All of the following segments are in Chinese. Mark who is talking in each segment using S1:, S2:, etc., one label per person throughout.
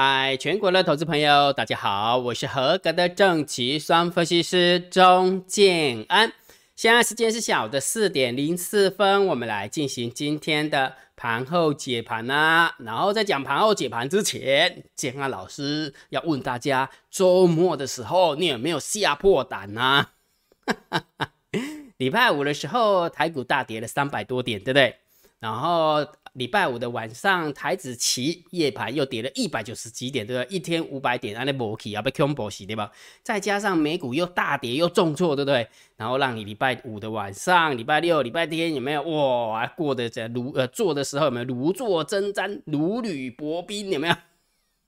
S1: 嗨，全国的投资朋友，大家好，我是合格的正奇双分析师钟建安。现在时间是下午的四点零四分，我们来进行今天的盘后解盘啦。然后在讲盘后解盘之前，建安老师要问大家，周末的时候你有没有吓破胆呢？礼拜五的时候，台股大跌了三百多点，对不对？然后礼拜五的晚上，台子期夜盘又跌了一百九十几点，对不对？一天五百点，安尼无起啊，被 combo 洗对吧？再加上美股又大跌又重挫，对不对？然后让你礼拜五的晚上、礼拜六、礼拜天有没有哇？过得这如呃做的时候有没有如坐针毡、如履薄冰？有没有？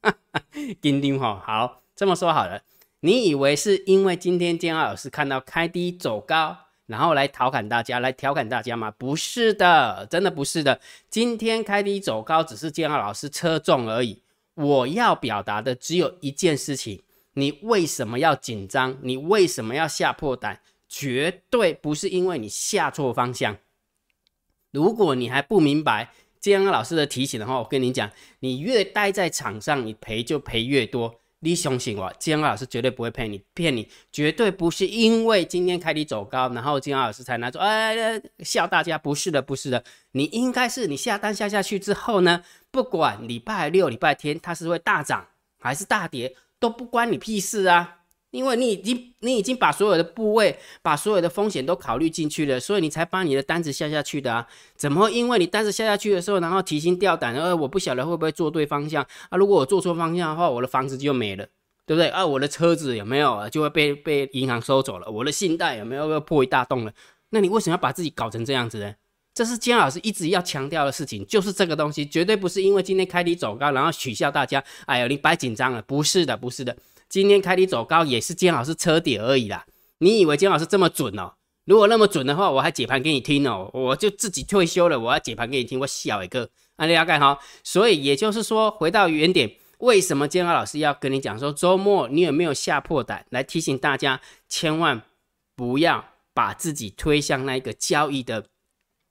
S1: 哈哈，钉钉哈，好这么说好了，你以为是因为今天建二老师看到开低走高？然后来调侃大家，来调侃大家吗？不是的，真的不是的。今天开低走高，只是建二老师车重而已。我要表达的只有一件事情：你为什么要紧张？你为什么要吓破胆？绝对不是因为你下错方向。如果你还不明白建二老师的提醒的话，我跟你讲，你越待在场上，你赔就赔越多。你相信我，金老师绝对不会骗你，骗你绝对不是因为今天开低走高，然后金老师才拿出哎笑大家，不是的，不是的，你应该是你下单下下去之后呢，不管礼拜六、礼拜天它是会大涨还是大跌，都不关你屁事啊。因为你已经你已经把所有的部位、把所有的风险都考虑进去了，所以你才把你的单子下下去的啊？怎么会因为你单子下下去的时候，然后提心吊胆的，呃，我不晓得会不会做对方向啊？如果我做错方向的话，我的房子就没了，对不对？啊，我的车子有没有就会被被银行收走了？我的信贷有没有要破一大洞了？那你为什么要把自己搞成这样子呢？这是姜老师一直要强调的事情，就是这个东西绝对不是因为今天开低走高，然后取笑大家，哎呦，你白紧张了，不是的，不是的。今天开低走高也是监老师车底而已啦。你以为监老师这么准哦？如果那么准的话，我还解盘给你听哦。我就自己退休了，我要解盘给你听，我小一个，安利要盖好。所以也就是说，回到原点，为什么监老师要跟你讲说，周末你有没有吓破胆？来提醒大家，千万不要把自己推向那个交易的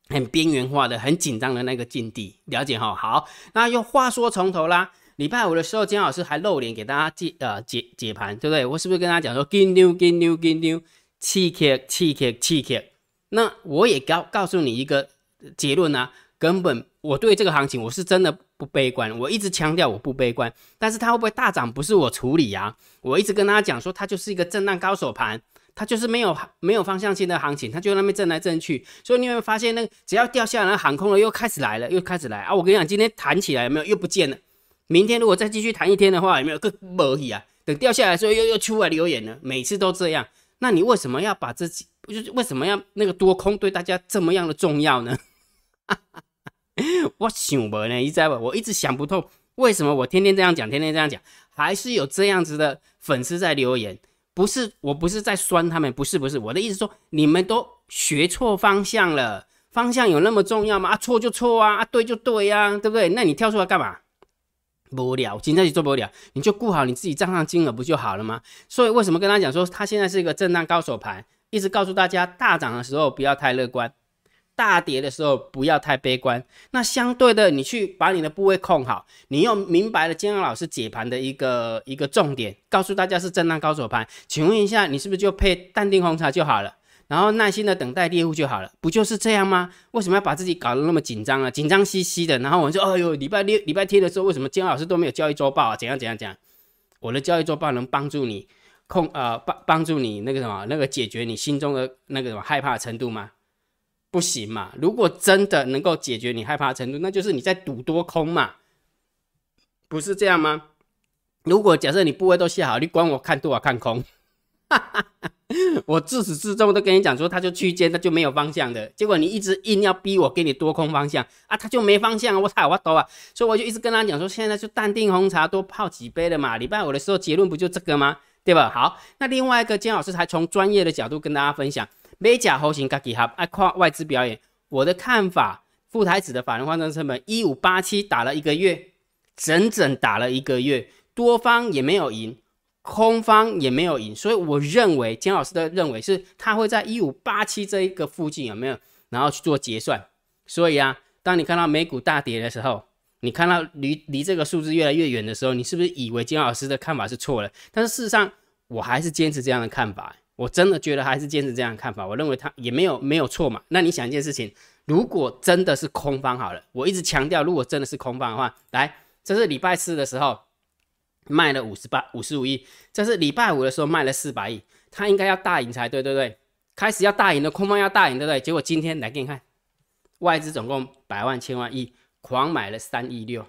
S1: 很边缘化的、很紧张的那个境地。了解哈？好，那又话说从头啦。礼拜五的时候，金老师还露脸给大家解呃解解盘，对不对？我是不是跟大家讲说，金牛金牛金牛，气克气克气克？那我也告告诉你一个结论啊，根本我对这个行情我是真的不悲观，我一直强调我不悲观，但是它会不会大涨不是我处理啊，我一直跟大家讲说，它就是一个震荡高手盘，它就是没有没有方向性的行情，它就那边震来震去，所以你会发现那个只要掉下来，航空了又开始来了，又开始来啊！我跟你讲，今天弹起来有没有又不见了？明天如果再继续谈一天的话，有没有更没意啊？等掉下来的时候又又出来留言了，每次都这样。那你为什么要把自己，就是为什么要那个多空对大家这么样的重要呢？我想不呢，你知道不？我一直想不透，为什么我天天这样讲，天天这样讲，还是有这样子的粉丝在留言。不是，我不是在酸他们，不是，不是。我的意思说，你们都学错方向了。方向有那么重要吗？啊，错就错啊，啊，对就对呀，对不对？那你跳出来干嘛？无聊，今天就做不了，你就顾好你自己账上金额不就好了吗？所以为什么跟他讲说，他现在是一个震荡高手盘，一直告诉大家，大涨的时候不要太乐观，大跌的时候不要太悲观。那相对的，你去把你的部位控好，你又明白了金阳老师解盘的一个一个重点，告诉大家是震荡高手盘。请问一下，你是不是就配淡定红茶就好了？然后耐心的等待猎物就好了，不就是这样吗？为什么要把自己搞得那么紧张啊？紧张兮兮的。然后我说，哎呦，礼拜六、礼拜天的时候，为什么金老师都没有交易周报啊？怎样怎样讲？我的交易周报能帮助你控呃帮帮助你那个什么那个解决你心中的那个什么害怕程度吗？不行嘛。如果真的能够解决你害怕程度，那就是你在赌多空嘛，不是这样吗？如果假设你部位都下好，你管我看多少看空？哈哈。我自始至终都跟你讲说，它就区间，它就没有方向的。结果你一直硬要逼我给你多空方向啊，它就没方向。我操，我懂啊！所以我就一直跟他讲说，现在就淡定红茶多泡几杯了嘛。礼拜五的时候结论不就这个吗？对吧？好，那另外一个金老师还从专业的角度跟大家分享，美甲猴型 Gaki 哈爱跨外资表演。我的看法，副台子的法人换算成本一五八七打了一个月，整整打了一个月，多方也没有赢。空方也没有赢，所以我认为姜老师的认为是，他会在一五八七这一个附近有没有，然后去做结算。所以啊，当你看到美股大跌的时候，你看到离离这个数字越来越远的时候，你是不是以为金老师的看法是错了？但是事实上，我还是坚持这样的看法。我真的觉得还是坚持这样的看法。我认为他也没有没有错嘛。那你想一件事情，如果真的是空方好了，我一直强调，如果真的是空方的话，来，这是礼拜四的时候卖了五十八五十五亿，这是礼拜五的时候卖了四百亿，他应该要大赢才对，对不对？开始要大赢的空方要大赢，对不对？结果今天来给你看，外资总共百万千万亿。狂买了三亿六，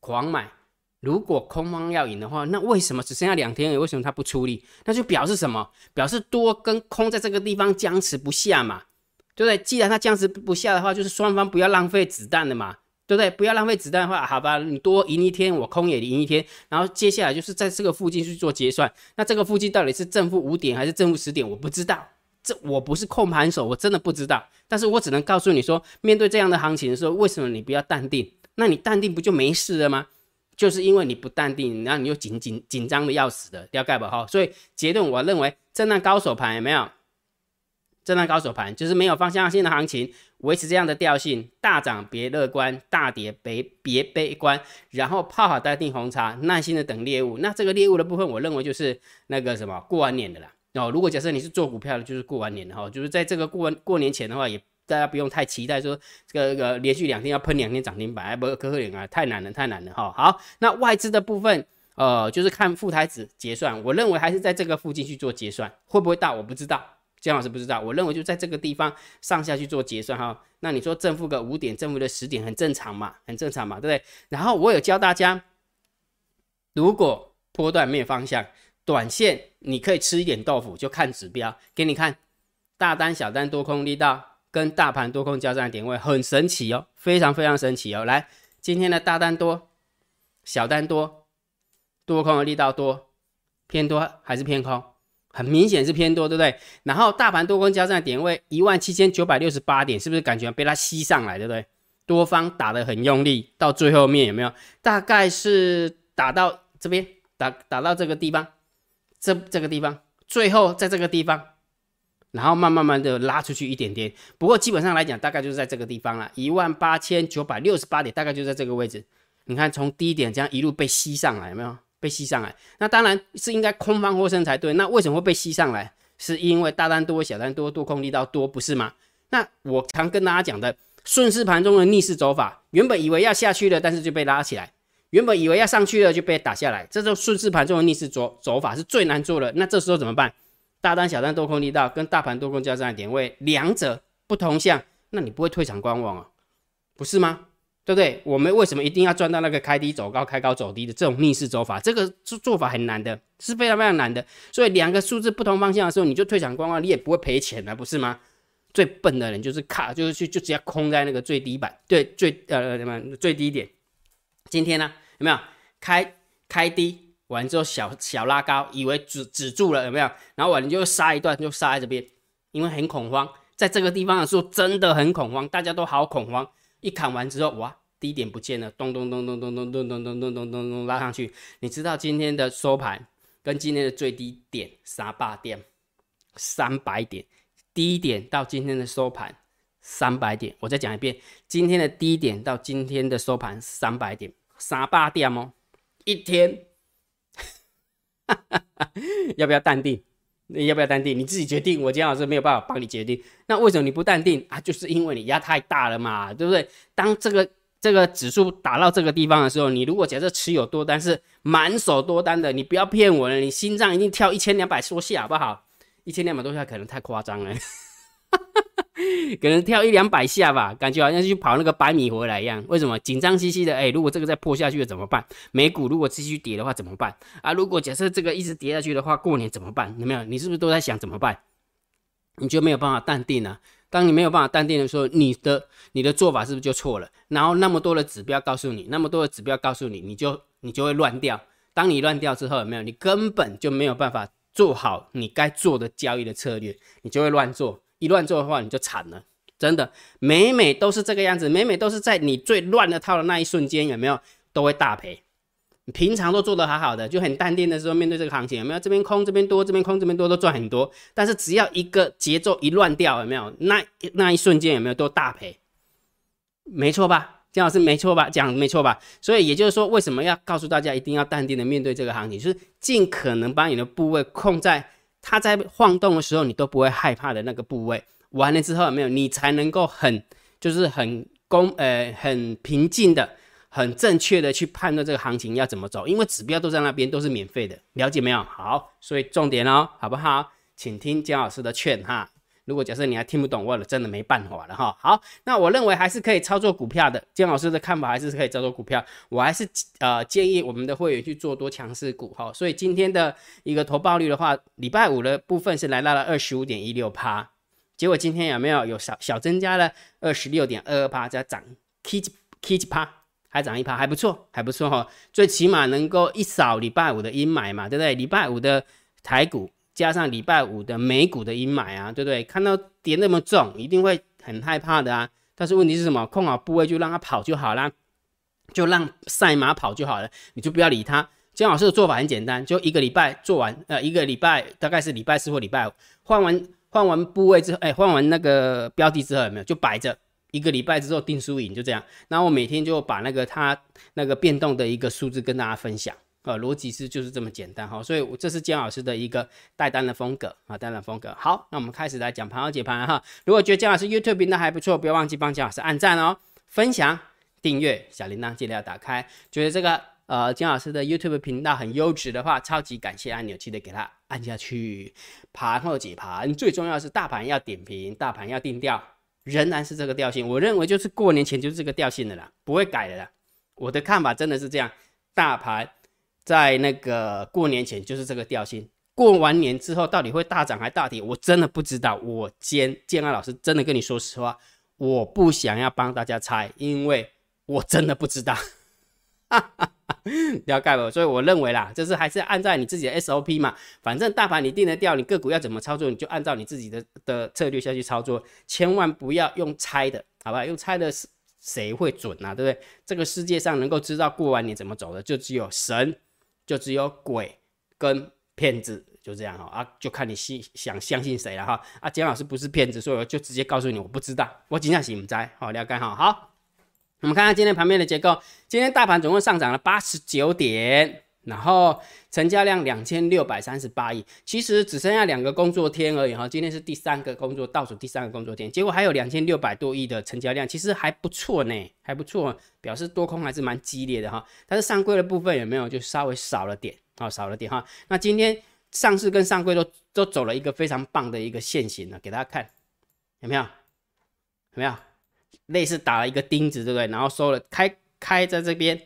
S1: 狂买。如果空方要赢的话，那为什么只剩下两天？为什么他不出力？那就表示什么？表示多跟空在这个地方僵持不下嘛，对不对？既然他僵持不下的话，就是双方不要浪费子弹的嘛，对不对？不要浪费子弹的话，好吧，你多赢一天，我空也赢一天。然后接下来就是在这个附近去做结算。那这个附近到底是正负五点还是正负十点？我不知道。这我不是控盘手，我真的不知道。但是我只能告诉你说，面对这样的行情的时候，为什么你不要淡定？那你淡定不就没事了吗？就是因为你不淡定，然后你又紧紧紧张的要死的，要盖吧哈。所以结论，我认为震荡高手盘有没有？震荡高手盘就是没有方向性的行情，维持这样的调性，大涨别乐观，大跌别别悲观，然后泡好待定红茶，耐心的等猎物。那这个猎物的部分，我认为就是那个什么过完年的啦。哦，如果假设你是做股票的，就是过完年的哈，就是在这个过完过年前的话，也大家不用太期待说这个这个连续两天要喷两天涨停板，哎不可可能啊，太难了，太难了哈。好，那外资的部分，呃，就是看副台子结算，我认为还是在这个附近去做结算，会不会大我不知道，姜老师不知道，我认为就在这个地方上下去做结算哈。那你说正负个五点，正负的十点，很正常嘛，很正常嘛，对不对？然后我有教大家，如果波段没有方向。短线你可以吃一点豆腐，就看指标，给你看大单、小单、多空力道跟大盘多空交战的点位，很神奇哦，非常非常神奇哦。来，今天的大单多，小单多，多空的力道多，偏多还是偏空？很明显是偏多，对不对？然后大盘多空交战点位一万七千九百六十八点，是不是感觉被它吸上来，对不对？多方打得很用力，到最后面有没有？大概是打到这边，打打到这个地方。这这个地方，最后在这个地方，然后慢慢慢的拉出去一点点。不过基本上来讲，大概就是在这个地方了，一万八千九百六十八点，大概就在这个位置。你看，从低点这样一路被吸上来，有没有被吸上来？那当然是应该空方获胜才对。那为什么会被吸上来？是因为大单多、小单多、多空力道多，不是吗？那我常跟大家讲的顺势盘中的逆势走法，原本以为要下去了，但是就被拉起来。原本以为要上去了，就被打下来。这种顺势盘中的逆势走走法是最难做的。那这时候怎么办？大单、小单多空力道跟大盘多空交战的点位，两者不同向，那你不会退场观望啊？不是吗？对不对？我们为什么一定要赚到那个开低走高、开高走低的这种逆势走法？这个做做法很难的，是非常非常难的。所以两个数字不同方向的时候，你就退场观望，你也不会赔钱的，不是吗？最笨的人就是卡，就是去就直接空在那个最低板，对，最呃什么最低点。今天呢，有没有开开低完之后小小拉高，以为止止住了，有没有？然后完了就杀一段，就杀在这边，因为很恐慌，在这个地方的时候真的很恐慌，大家都好恐慌。一砍完之后，哇，低点不见了，咚咚咚咚咚咚咚咚咚咚咚咚咚拉上去。你知道今天的收盘跟今天的最低点三八点，三百点，低点到今天的收盘三百点。我再讲一遍，今天的低点到今天的收盘三百点。三八点哦，一天，要不要淡定？你要不要淡定？你自己决定。我今天老师没有办法帮你决定。那为什么你不淡定啊？就是因为你压太大了嘛，对不对？当这个这个指数打到这个地方的时候，你如果假设持有多单是满手多单的，你不要骗我了，你心脏一定跳一千两百多下，好不好？一千两百多下可能太夸张了。可能跳一两百下吧，感觉好像去跑那个百米回来一样。为什么紧张兮兮的？哎，如果这个再破下去了怎么办？美股如果继续跌的话怎么办？啊，如果假设这个一直跌下去的话，过年怎么办？有没有？你是不是都在想怎么办？你就没有办法淡定啊？当你没有办法淡定的时候，你的你的做法是不是就错了？然后那么多的指标告诉你，那么多的指标告诉你，你就你就会乱掉。当你乱掉之后，有没有？你根本就没有办法做好你该做的交易的策略，你就会乱做。一乱做的话，你就惨了，真的，每每都是这个样子，每每都是在你最乱的套的那一瞬间，有没有都会大赔？平常都做得好好的，就很淡定的时候，面对这个行情，有没有这边空这边多，这边空这边多都赚很多，但是只要一个节奏一乱掉，有没有那那一瞬间有没有都大赔？没错吧？姜老师没错吧？讲没错吧？所以也就是说，为什么要告诉大家一定要淡定的面对这个行情，就是尽可能把你的部位控在它在晃动的时候，你都不会害怕的那个部位。完了之后有没有？你才能够很就是很公呃很平静的。很正确的去判断这个行情要怎么走，因为指标都在那边，都是免费的，了解没有？好，所以重点哦，好不好？请听姜老师的劝哈。如果假设你还听不懂，我了真的没办法了哈。好，那我认为还是可以操作股票的。姜老师的看法还是可以操作股票，我还是呃建议我们的会员去做多强势股哈。所以今天的一个投报率的话，礼拜五的部分是来到了二十五点一六趴，结果今天有没有有小小增加了二十六点二二趴，再涨 k 几 k 几趴。还涨一趴，还不错，还不错哈。最起码能够一扫礼拜五的阴霾嘛，对不对？礼拜五的台股加上礼拜五的美股的阴霾啊，对不对？看到跌那么重，一定会很害怕的啊。但是问题是什么？控好部位就让它跑就好啦，就让赛马跑就好了，你就不要理它。姜老师的做法很简单，就一个礼拜做完，呃，一个礼拜大概是礼拜四或礼拜五换完换完部位之后，哎，换完那个标的之后有没有？就摆着。一个礼拜之后定输赢就这样，然后我每天就把那个它那个变动的一个数字跟大家分享呃，逻辑是就是这么简单哈，所以这是姜老师的一个带单的风格啊，带单风格。好，那我们开始来讲盘后解盘哈。如果觉得姜老师 YouTube 频道还不错，不要忘记帮姜老师按赞哦，分享、订阅、小铃铛记得要打开。觉得这个呃姜老师的 YouTube 频道很优质的话，超级感谢按钮，记得给它按下去。盘后解盘最重要是大盘要点评，大盘要定调。仍然是这个调性，我认为就是过年前就是这个调性的啦，不会改的啦。我的看法真的是这样，大盘在那个过年前就是这个调性，过完年之后到底会大涨还大跌，我真的不知道。我兼建安老师真的跟你说实话，我不想要帮大家猜，因为我真的不知道。哈哈。了解了，所以我认为啦，就是还是按照你自己的 SOP 嘛，反正大盘你定得掉，你个股要怎么操作，你就按照你自己的的策略下去操作，千万不要用猜的，好吧？用猜的是谁会准啊？对不对？这个世界上能够知道过完年怎么走的，就只有神，就只有鬼跟骗子，就这样哈。啊，就看你信想相信谁了哈。啊，简老师不是骗子，所以我就直接告诉你，我不知道，我尽量行不在，好了解哈，好。我们看看今天盘面的结构，今天大盘总共上涨了八十九点，然后成交量两千六百三十八亿，其实只剩下两个工作天而已哈，今天是第三个工作倒数第三个工作天，结果还有两千六百多亿的成交量，其实还不错呢，还不错，表示多空还是蛮激烈的哈，但是上柜的部分有没有就稍微少了点啊，少了点哈，那今天上市跟上柜都都走了一个非常棒的一个线型了，给大家看有没有？有没有？类似打了一个钉子，对不对？然后收了开开在这边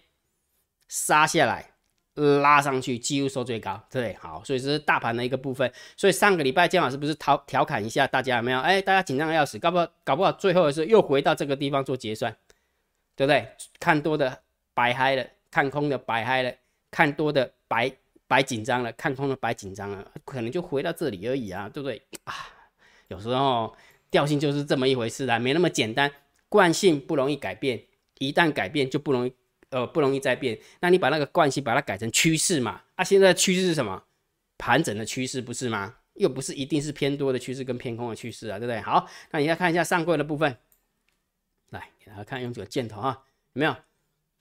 S1: 杀下来，拉上去，几乎收最高，对，好，所以这是大盘的一个部分。所以上个礼拜姜老师不是调调侃一下大家有没有？哎，大家紧张的要死，搞不好搞不好最后的是又回到这个地方做结算，对不对？看多的白嗨了，看空的白嗨了，看多的白白紧张了，看空的白紧张了，可能就回到这里而已啊，对不对？啊，有时候调性就是这么一回事啦，没那么简单。惯性不容易改变，一旦改变就不容易，呃，不容易再变。那你把那个惯性把它改成趋势嘛？啊，现在趋势是什么？盘整的趋势不是吗？又不是一定是偏多的趋势跟偏空的趋势啊，对不对？好，那你再看一下上柜的部分，来给大家看，用这个箭头哈，有没有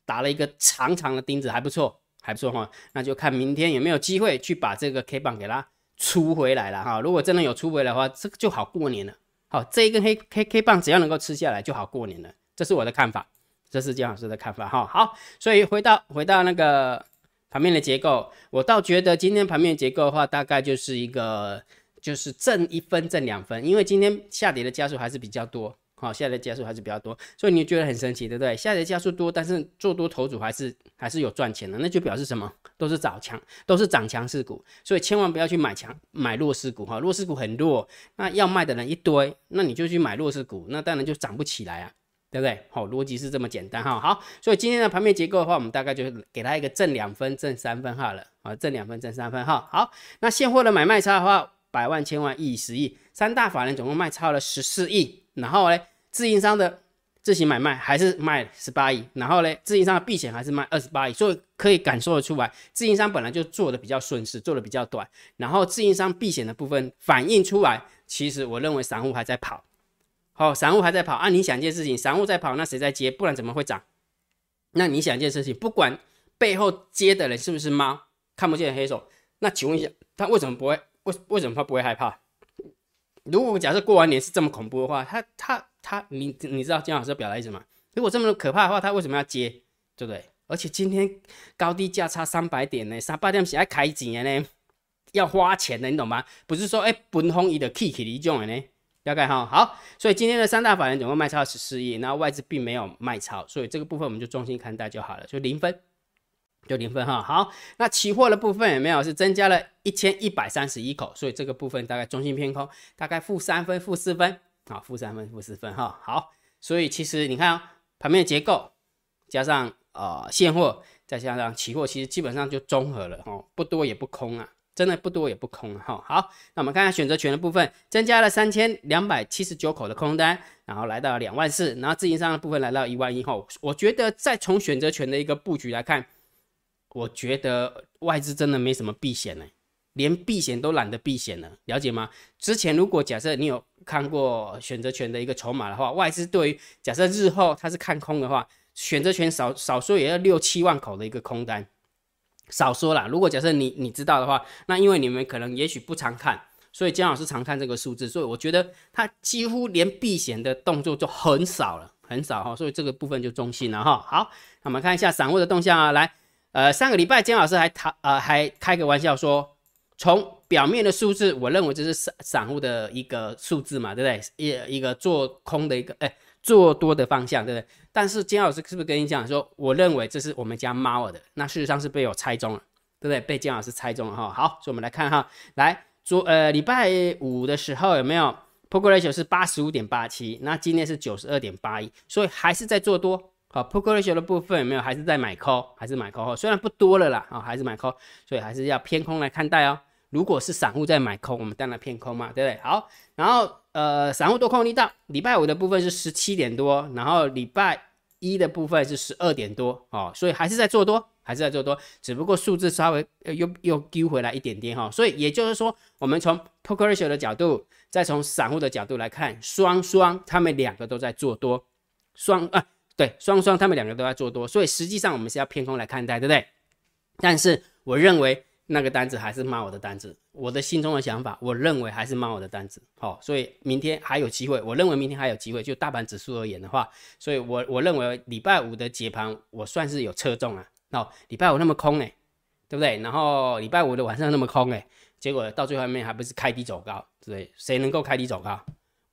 S1: 打了一个长长的钉子，还不错，还不错哈。那就看明天有没有机会去把这个 K 棒给它出回来了哈。如果真的有出回来的话，这个就好过年了。好，这一根黑 K K 棒只要能够吃下来就好过年了，这是我的看法，这是姜老师的看法哈。好，所以回到回到那个盘面的结构，我倒觉得今天盘面结构的话，大概就是一个就是挣一分挣两分，因为今天下跌的加速还是比较多。好，下跌加速还是比较多，所以你觉得很神奇，对不对？下跌加速多，但是做多头组还是还是有赚钱的，那就表示什么？都是涨强，都是涨强势股，所以千万不要去买强买弱势股哈，弱势股很弱，那要卖的人一堆，那你就去买弱势股，那当然就涨不起来啊，对不对？好，逻辑是这么简单哈。好，所以今天的盘面结构的话，我们大概就给它一个正两分、正三分哈了啊，正两分、正三分哈。好，那现货的买卖差的话，百万、千万、亿、十亿，三大法人总共卖超了十四亿，然后呢？自营商的自行买卖还是卖十八亿，然后呢，自营商的避险还是卖二十八亿，所以可以感受得出来，自营商本来就做的比较顺势，做的比较短，然后自营商避险的部分反映出来，其实我认为散户还在跑，好，散户还在跑啊！你想一件事情，散户在跑，那谁在接？不然怎么会涨？那你想一件事情，不管背后接的人是不是猫，看不见黑手，那请问一下，他为什么不会？为为什么他不会害怕？如果假设过完年是这么恐怖的话，他他他，你你知道姜老师表达意思吗？如果这么可怕的话，他为什么要接？对不对？而且今天高低价差三百点呢，三百点是要开钱的呢，要花钱的，你懂吗？不是说哎，本红一的 kick 一种的呢，大概哈好。所以今天的三大法人总共卖超十四亿，然后外资并没有卖超，所以这个部分我们就中心看待就好了，就零分。就零分哈，好，那期货的部分有没有是增加了一千一百三十一口，所以这个部分大概中性偏空，大概负三分、负四分，好，负三分、负四分哈，好，所以其实你看盘面结构加上呃现货，再加上期货，其实基本上就综合了哦，不多也不空啊，真的不多也不空哈，好，那我们看看选择权的部分，增加了三千两百七十九口的空单，然后来到两万四，然后自营商的部分来到一万一后，我觉得再从选择权的一个布局来看。我觉得外资真的没什么避险呢，连避险都懒得避险了，了解吗？之前如果假设你有看过选择权的一个筹码的话，外资对于假设日后它是看空的话，选择权少少说也要六七万口的一个空单，少说了。如果假设你你知道的话，那因为你们可能也许不常看，所以姜老师常看这个数字，所以我觉得他几乎连避险的动作就很少了，很少哈，所以这个部分就中性了哈。好，那我们看一下散户的动向啊，来。呃，上个礼拜姜老师还谈呃还开个玩笑说，从表面的数字，我认为这是散散户的一个数字嘛，对不对？一一个做空的一个，哎，做多的方向，对不对？但是金老师是不是跟你讲说，我认为这是我们家猫的，那事实上是被我猜中了，对不对？被金老师猜中了哈。好，所以我们来看哈，来昨呃礼拜五的时候有没有 p o k e ratio 是八十五点八七，那今天是九十二点八一，所以还是在做多。好，put ratio 的部分有没有？还是在买 call，还是买 call 哈？虽然不多了啦，啊，还是买 call，所以还是要偏空来看待哦。如果是散户在买空，我们当然偏空嘛，对不对？好，然后呃，散户多空力道，礼拜五的部分是十七点多，然后礼拜一的部分是十二点多，哦，所以还是在做多，还是在做多，只不过数字稍微又又丢回来一点点哈。所以也就是说，我们从 put ratio 的角度，再从散户的角度来看，双双他们两个都在做多，双啊。对，双双他们两个都在做多，所以实际上我们是要偏空来看待，对不对？但是我认为那个单子还是骂我的单子，我的心中的想法，我认为还是骂我的单子。好，所以明天还有机会，我认为明天还有机会。就大盘指数而言的话，所以我我认为礼拜五的解盘我算是有侧重啊。哦，礼拜五那么空哎，对不对？然后礼拜五的晚上那么空哎，结果到最后面还不是开低走高，对不对？谁能够开低走高？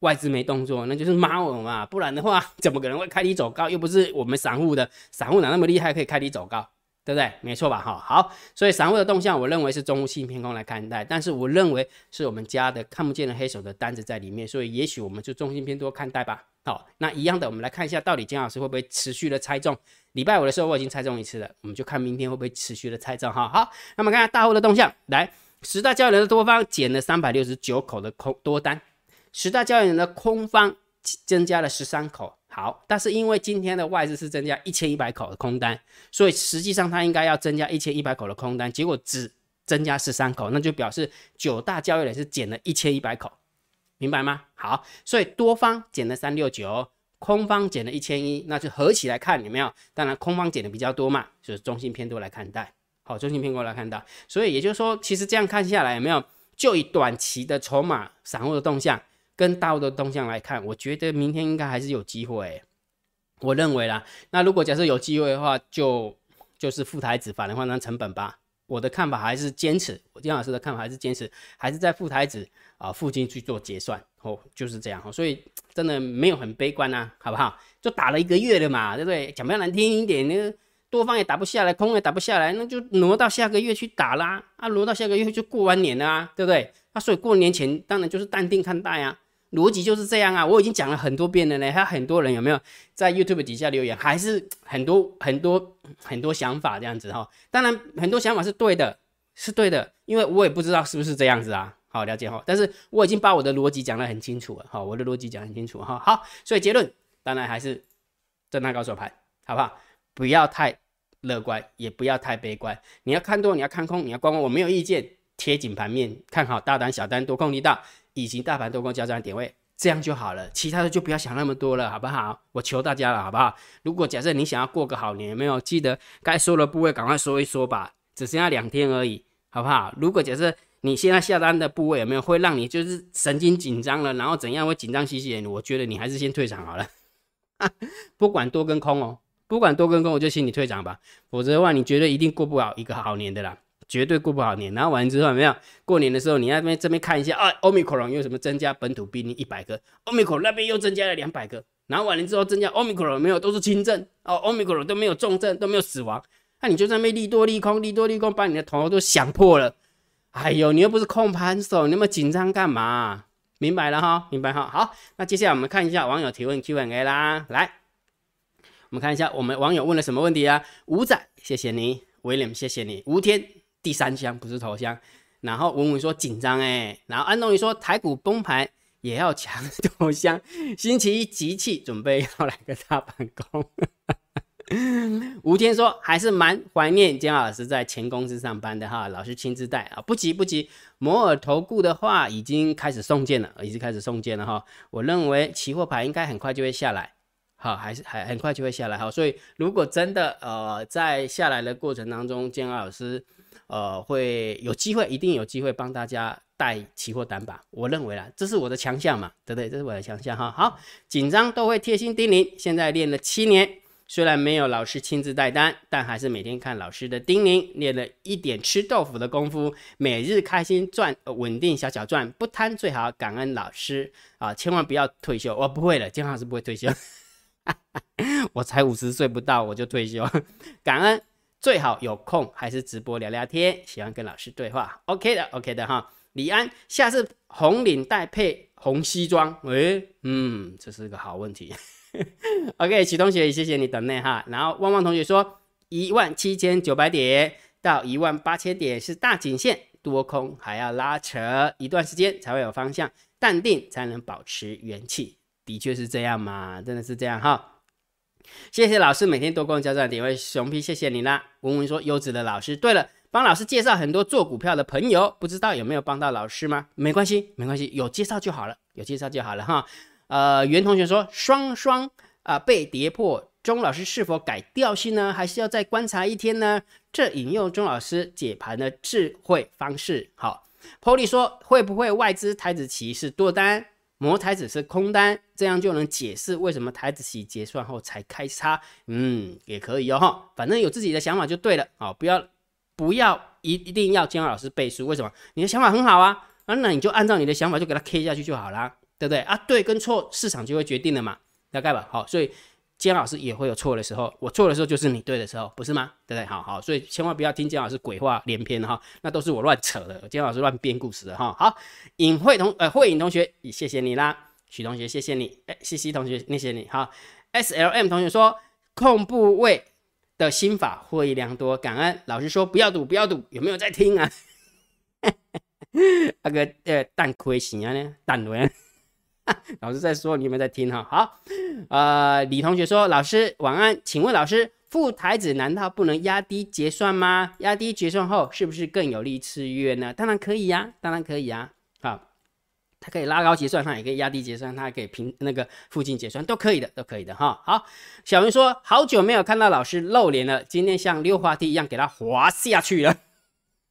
S1: 外资没动作，那就是骂我嘛，不然的话 怎么可能会开低走高？又不是我们散户的，散户哪那么厉害可以开低走高，对不对？没错吧？哈，好，所以散户的动向，我认为是中性偏空来看待，但是我认为是我们家的看不见的黑手的单子在里面，所以也许我们就中性偏多看待吧。好，那一样的，我们来看一下到底姜老师会不会持续的猜中？礼拜五的时候我已经猜中一次了，我们就看明天会不会持续的猜中哈。好，那么看下大户的动向，来十大交易人的多方减了三百六十九口的空多单。十大交易人的空方增加了十三口，好，但是因为今天的外资是增加一千一百口的空单，所以实际上它应该要增加一千一百口的空单，结果只增加十三口，那就表示九大交易人是减了一千一百口，明白吗？好，所以多方减了三六九，空方减了一千一，那就合起来看有没有？当然空方减的比较多嘛，就是中性偏多来看待，好，中性偏多来看待，所以也就是说，其实这样看下来有没有？就以短期的筹码散户的动向。跟大的动向来看，我觉得明天应该还是有机会。我认为啦，那如果假设有机会的话，就就是副台子反而换成成本吧。我的看法还是坚持，我金老师的看法还是坚持，还是在副台子啊附近去做结算哦，就是这样哦。所以真的没有很悲观啊，好不好？就打了一个月了嘛，对不对？讲比较难听一点，那多方也打不下来，空也打不下来，那就挪到下个月去打啦。啊，挪到下个月就过完年了啊，对不对？那所以过年前当然就是淡定看待啊。逻辑就是这样啊！我已经讲了很多遍了呢，还有很多人有没有在 YouTube 底下留言？还是很多很多很多想法这样子哈。当然很多想法是对的，是对的，因为我也不知道是不是这样子啊。好，了解哈。但是我已经把我的逻辑讲得很清楚了，好，我的逻辑讲很清楚哈。好，所以结论当然还是震荡高手盘，好不好？不要太乐观，也不要太悲观。你要看多，你要看空，你要观望，我没有意见。贴紧盘面，看好大单、小单、多空力道。以及大盘多空交战点位这样就好了，其他的就不要想那么多了，好不好？我求大家了，好不好？如果假设你想要过个好年，没有记得该说的部位赶快说一说吧，只剩下两天而已，好不好？如果假设你现在下单的部位有没有会让你就是神经紧张了，然后怎样会紧张兮兮的？我觉得你还是先退场好了，不管多跟空哦，不管多跟空，我就请你退场吧，否则的话，你绝对一定过不了一个好年的啦。绝对过不好年，然后完了之后没有过年的时候，你那边这边看一下啊，欧米克戎又什么增加本土病例一百个，欧米克戎那边又增加了两百个，然后完了之后增加欧米克戎没有都是轻症。哦，欧米克戎都没有重症都没有死亡，那你就在那边利多利空利多利空，把你的头都想破了，哎呦，你又不是控盘手，你那么紧张干嘛？明白了哈，明白哈。好，那接下来我们看一下网友提问 Q&A 啦，来，我们看一下我们网友问了什么问题啊？吴仔，谢谢你，威廉，谢谢你，吴天。第三箱不是头箱，然后文文说紧张哎，然后安东尼说台股崩盘也要抢头箱，星期一集气准备要来个大反攻。吴天说还是蛮怀念姜老师在前公司上班的哈，老师亲自带啊，不急不急，摩尔投顾的话已经开始送件了，已经开始送件了哈，我认为期货牌应该很快就会下来，好，还是还很快就会下来哈，所以如果真的呃在下来的过程当中，姜老师。呃，会有机会，一定有机会帮大家带期货单吧？我认为啦，这是我的强项嘛，对不对？这是我的强项哈。好，紧张都会贴心叮咛。现在练了七年，虽然没有老师亲自带单，但还是每天看老师的叮咛，练了一点吃豆腐的功夫，每日开心赚，稳定小小赚，不贪最好。感恩老师啊，千万不要退休，我不会的，金老师不会退休，我才五十岁不到我就退休，感恩。最好有空还是直播聊聊天，喜欢跟老师对话，OK 的，OK 的哈。李安，下次红领带配红西装，诶，嗯，这是个好问题。OK，徐同学，谢谢你等内哈。然后旺旺同学说，一万七千九百点到一万八千点是大颈线，多空还要拉扯一段时间才会有方向，淡定才能保持元气，的确是这样嘛，真的是这样哈。谢谢老师每天多跟我交战点位，熊皮谢谢你啦。文文说优质的老师，对了，帮老师介绍很多做股票的朋友，不知道有没有帮到老师吗？没关系，没关系，有介绍就好了，有介绍就好了哈。呃，袁同学说双双啊被跌破，钟老师是否改调性呢？还是要再观察一天呢？这引用钟老师解盘的智慧方式。好，Polly 说会不会外资台子棋是多单？摩台子是空单，这样就能解释为什么台子洗结算后才开叉。嗯，也可以哦哈，反正有自己的想法就对了啊，不要不要一一定要姜老师背书，为什么？你的想法很好啊，啊那你就按照你的想法就给他 K 下去就好啦，对不对啊？对跟错市场就会决定了嘛，大概吧。好，所以。姜老师也会有错的时候，我错的时候就是你对的时候，不是吗？对不对？好好，所以千万不要听姜老师鬼话连篇哈，那都是我乱扯的，姜老师乱编故事的哈。好，尹慧同呃慧颖同学，谢谢你啦，许同学谢谢你，哎西西同学谢谢你哈，S L M 同学说控部位的心法获益良多，感恩老师说不要赌不要赌，有没有在听啊？那个呃蛋亏型啊呢，蛋轮。老师在说，你有没有在听哈？好，呃，李同学说，老师晚安，请问老师，副台子难道不能压低结算吗？压低结算后，是不是更有利次月呢？当然可以呀，当然可以呀。好，它可以拉高结算，它也可以压低结算，它还可以平那个附近结算，都可以的，都可以的哈。好，小云说，好久没有看到老师露脸了，今天像溜滑梯一样给他滑下去了。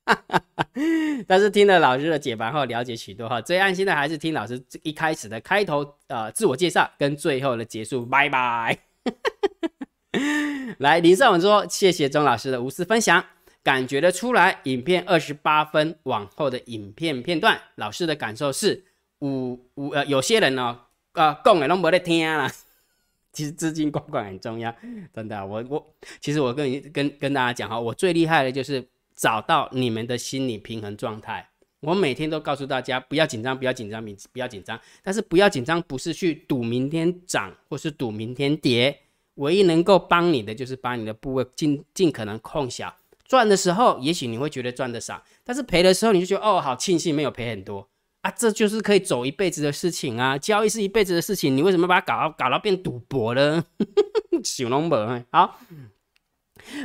S1: 但是听了老师的解盘后，了解许多哈。最安心的还是听老师一开始的开头呃自我介绍跟最后的结束，拜拜。来，林胜文说：“谢谢钟老师的无私分享，感觉得出来，影片二十八分往后的影片片段，老师的感受是五五呃，有些人呢啊讲的都没得听啦。其实资金管管很重要，真的。我我其实我跟跟跟大家讲哈，我最厉害的就是。”找到你们的心理平衡状态。我每天都告诉大家，不要紧张，不要紧张，明不要紧张。但是不要紧张，不是去赌明天涨，或是赌明天跌。唯一能够帮你的，就是把你的部位尽尽可能控小。赚的时候，也许你会觉得赚的少，但是赔的时候，你就觉得哦，好庆幸没有赔很多啊。这就是可以走一辈子的事情啊。交易是一辈子的事情，你为什么把它搞到搞到变赌博呢？小龙门，好。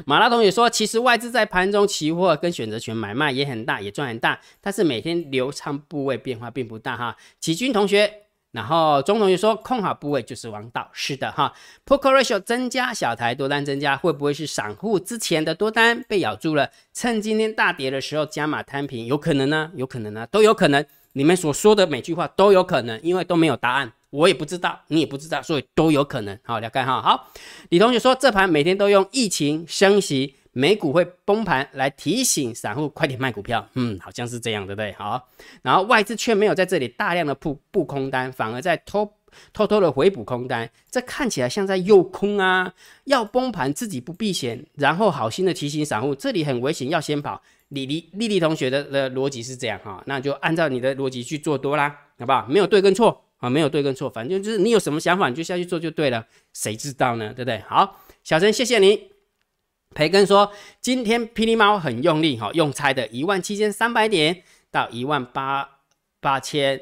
S1: 马拉同学说，其实外资在盘中期货跟选择权买卖也很大，也赚很大，但是每天流仓部位变化并不大哈。启军同学，然后钟同学说控好部位就是王道，是的哈。p o k e ratio 增加，小台多单增加，会不会是散户之前的多单被咬住了？趁今天大跌的时候加码摊平，有可能呢？有可能呢？都有可能。你们所说的每句话都有可能，因为都没有答案，我也不知道，你也不知道，所以都有可能。好，了解哈。好，李同学说这盘每天都用疫情升息。美股会崩盘来提醒散户快点卖股票，嗯，好像是这样，对不对？好，然后外资却没有在这里大量的布布空单，反而在偷偷偷的回补空单，这看起来像在诱空啊，要崩盘自己不避险，然后好心的提醒散户这里很危险，要先跑。李丽丽丽同学的的逻辑是这样哈，那就按照你的逻辑去做多啦，好不好？没有对跟错啊，没有对跟错，反正就是你有什么想法你就下去做就对了，谁知道呢？对不对？好，小陈，谢谢你。培根说：“今天霹雳猫很用力哈，用猜的一万七千三百点到一万八八千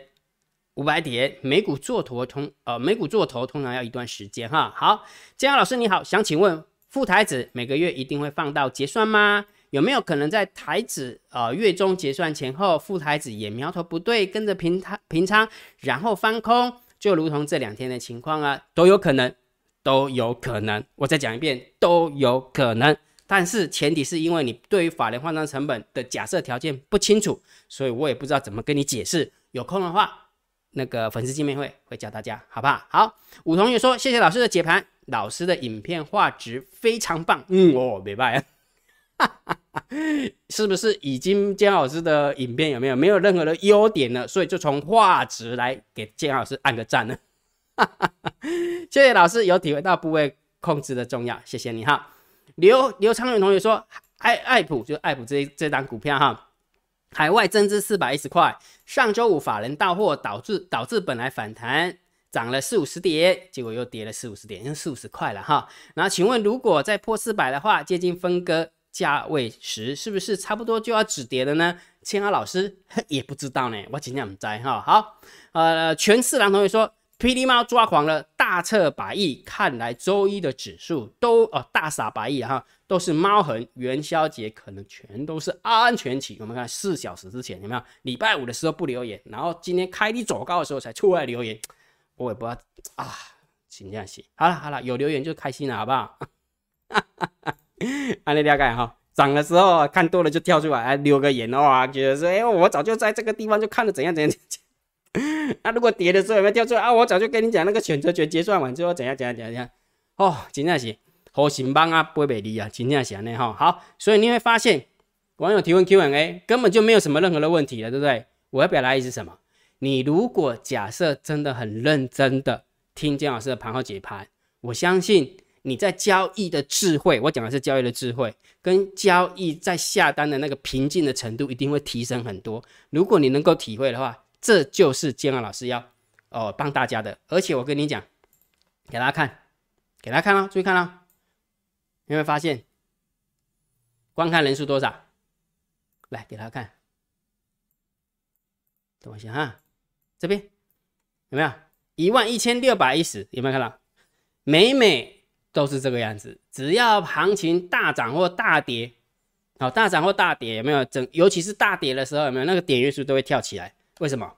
S1: 五百点，美股做头通呃，美股做头通常要一段时间哈。好，建阳老师你好，想请问副台子每个月一定会放到结算吗？有没有可能在台子呃月中结算前后，副台子也苗头不对，跟着平仓平仓，然后翻空，就如同这两天的情况啊，都有可能。”都有可能，我再讲一遍，都有可能。但是前提是因为你对于法人换仓成本的假设条件不清楚，所以我也不知道怎么跟你解释。有空的话，那个粉丝见面会会教大家，好不好？好，五同学说谢谢老师的解盘，老师的影片画质非常棒。嗯，哦，明白。是不是已经姜老师的影片有没有没有任何的优点呢？所以就从画质来给姜老师按个赞呢？谢谢老师有体会到部位控制的重要，谢谢你哈。刘刘昌远同学说，爱爱普就爱普这这档股票哈，海外增资四百一十块，上周五法人到货导致导致本来反弹涨了四五十点，结果又跌了四五十点，因四五十块了哈。然后请问，如果再破四百的话，接近分割价位时，是不是差不多就要止跌了呢？千豪老师 也不知道呢，我尽量不在哈。好，呃，全四郎同学说。霹雳猫抓狂了，大撤百亿，看来周一的指数都哦大傻百亿哈，都是猫痕。元宵节可能全都是安全期。我们看四小时之前有没有？礼拜五的时候不留言，然后今天开低走高的时候才出来留言，我也不知道啊，请这样写。好了好了，有留言就开心了，好不好？哈哈哈 安利了解哈，涨的时候看多了就跳出来留个言哦，觉得说哎，我早就在这个地方就看了怎样怎样。那如果跌的时候有没有跳出来啊？我早就跟你讲，那个选择权结算完之后怎样怎样怎样怎样 哦，真正是好心帮啊，不会离啊，真正是安尼哈。好，所以你会发现网友提问 Q&A 根本就没有什么任何的问题了，对不对？我要表达意思是什么？你如果假设真的很认真的听姜老师的盘后解盘，我相信你在交易的智慧，我讲的是交易的智慧，跟交易在下单的那个平静的程度一定会提升很多。如果你能够体会的话。这就是建安老师要哦帮大家的，而且我跟你讲，给大家看，给大家看哦，注意看哦，有没有发现观看人数多少？来给大家看，等我一下哈，这边有没有一万一千六百一十？有没有看到？每每 都是这个样子，只要行情大涨或大跌，好大涨或大跌有没有？整尤其是大跌的时候有没有？那个点阅数都会跳起来。为什么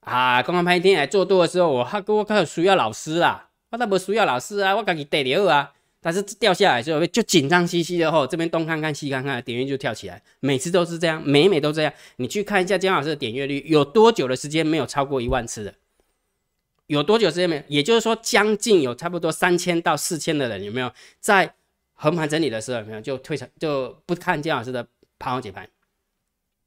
S1: 啊？刚刚拍天来做多的时候，我哈我开始需要老师啦，我都不需要老师啊，我自己得了啊。但是掉下来之后就紧张兮兮的吼，这边东看看西看看，点阅就跳起来，每次都是这样，每每都这样。你去看一下姜老师的点阅率，有多久的时间没有超过一万次的？有多久时间没有？也就是说，将近有差不多三千到四千的人有没有在横盘整理的时候有没有就退场就不看姜老师的盘后解盘，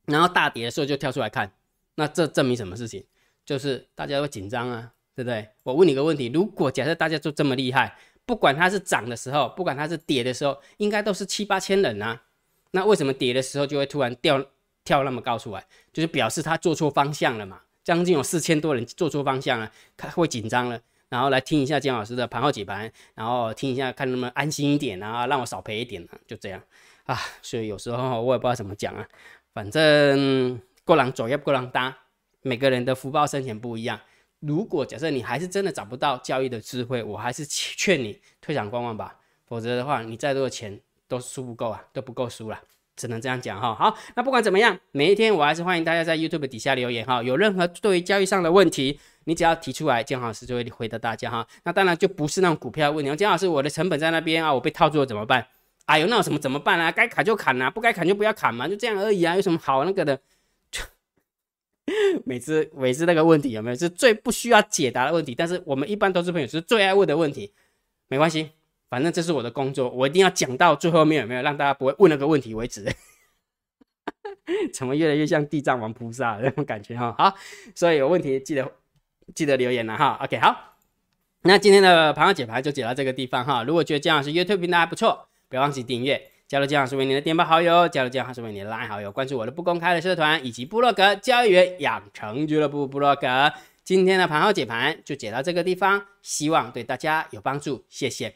S1: 然后大跌的时候就跳出来看？那这证明什么事情？就是大家会紧张啊，对不对？我问你个问题：如果假设大家都这么厉害，不管它是涨的时候，不管它是跌的时候，应该都是七八千人啊。那为什么跌的时候就会突然掉跳那么高出来？就是表示他做错方向了嘛？将近有四千多人做错方向了，他会紧张了，然后来听一下姜老师的盘后解盘，然后听一下看能不能安心一点啊，让我少赔一点啊，就这样啊。所以有时候我也不知道怎么讲啊，反正。过人走也过人搭，每个人的福报深浅不一样。如果假设你还是真的找不到交易的智慧，我还是劝你退场观望吧。否则的话，你再多的钱都输不够啊，都不够输了，只能这样讲哈。好，那不管怎么样，每一天我还是欢迎大家在 YouTube 底下留言哈。有任何对于交易上的问题，你只要提出来，姜老师就会回答大家哈。那当然就不是那种股票问题，姜老师我的成本在那边啊，我被套住了怎么办？哎呦，那有什么怎么办啊？该砍就砍啊，不该砍就不要砍嘛，就这样而已啊，有什么好那个的？每次每次那个问题有没有是最不需要解答的问题？但是我们一般投资朋友是最爱问的问题。没关系，反正这是我的工作，我一定要讲到最后面有没有让大家不会问那个问题为止。怎么越来越像地藏王菩萨那种感觉哈？好，所以有问题记得记得留言了哈。OK，好，那今天的盘后解盘就解到这个地方哈。如果觉得姜老师 YouTube 频道还不错，不要忘记订阅。加入姜老师为你的电报好友，加入姜老师为你的 LINE 好友，关注我的不公开的社团以及部落格交易员养成俱乐部部落格。今天的盘后解盘就解到这个地方，希望对大家有帮助，谢谢，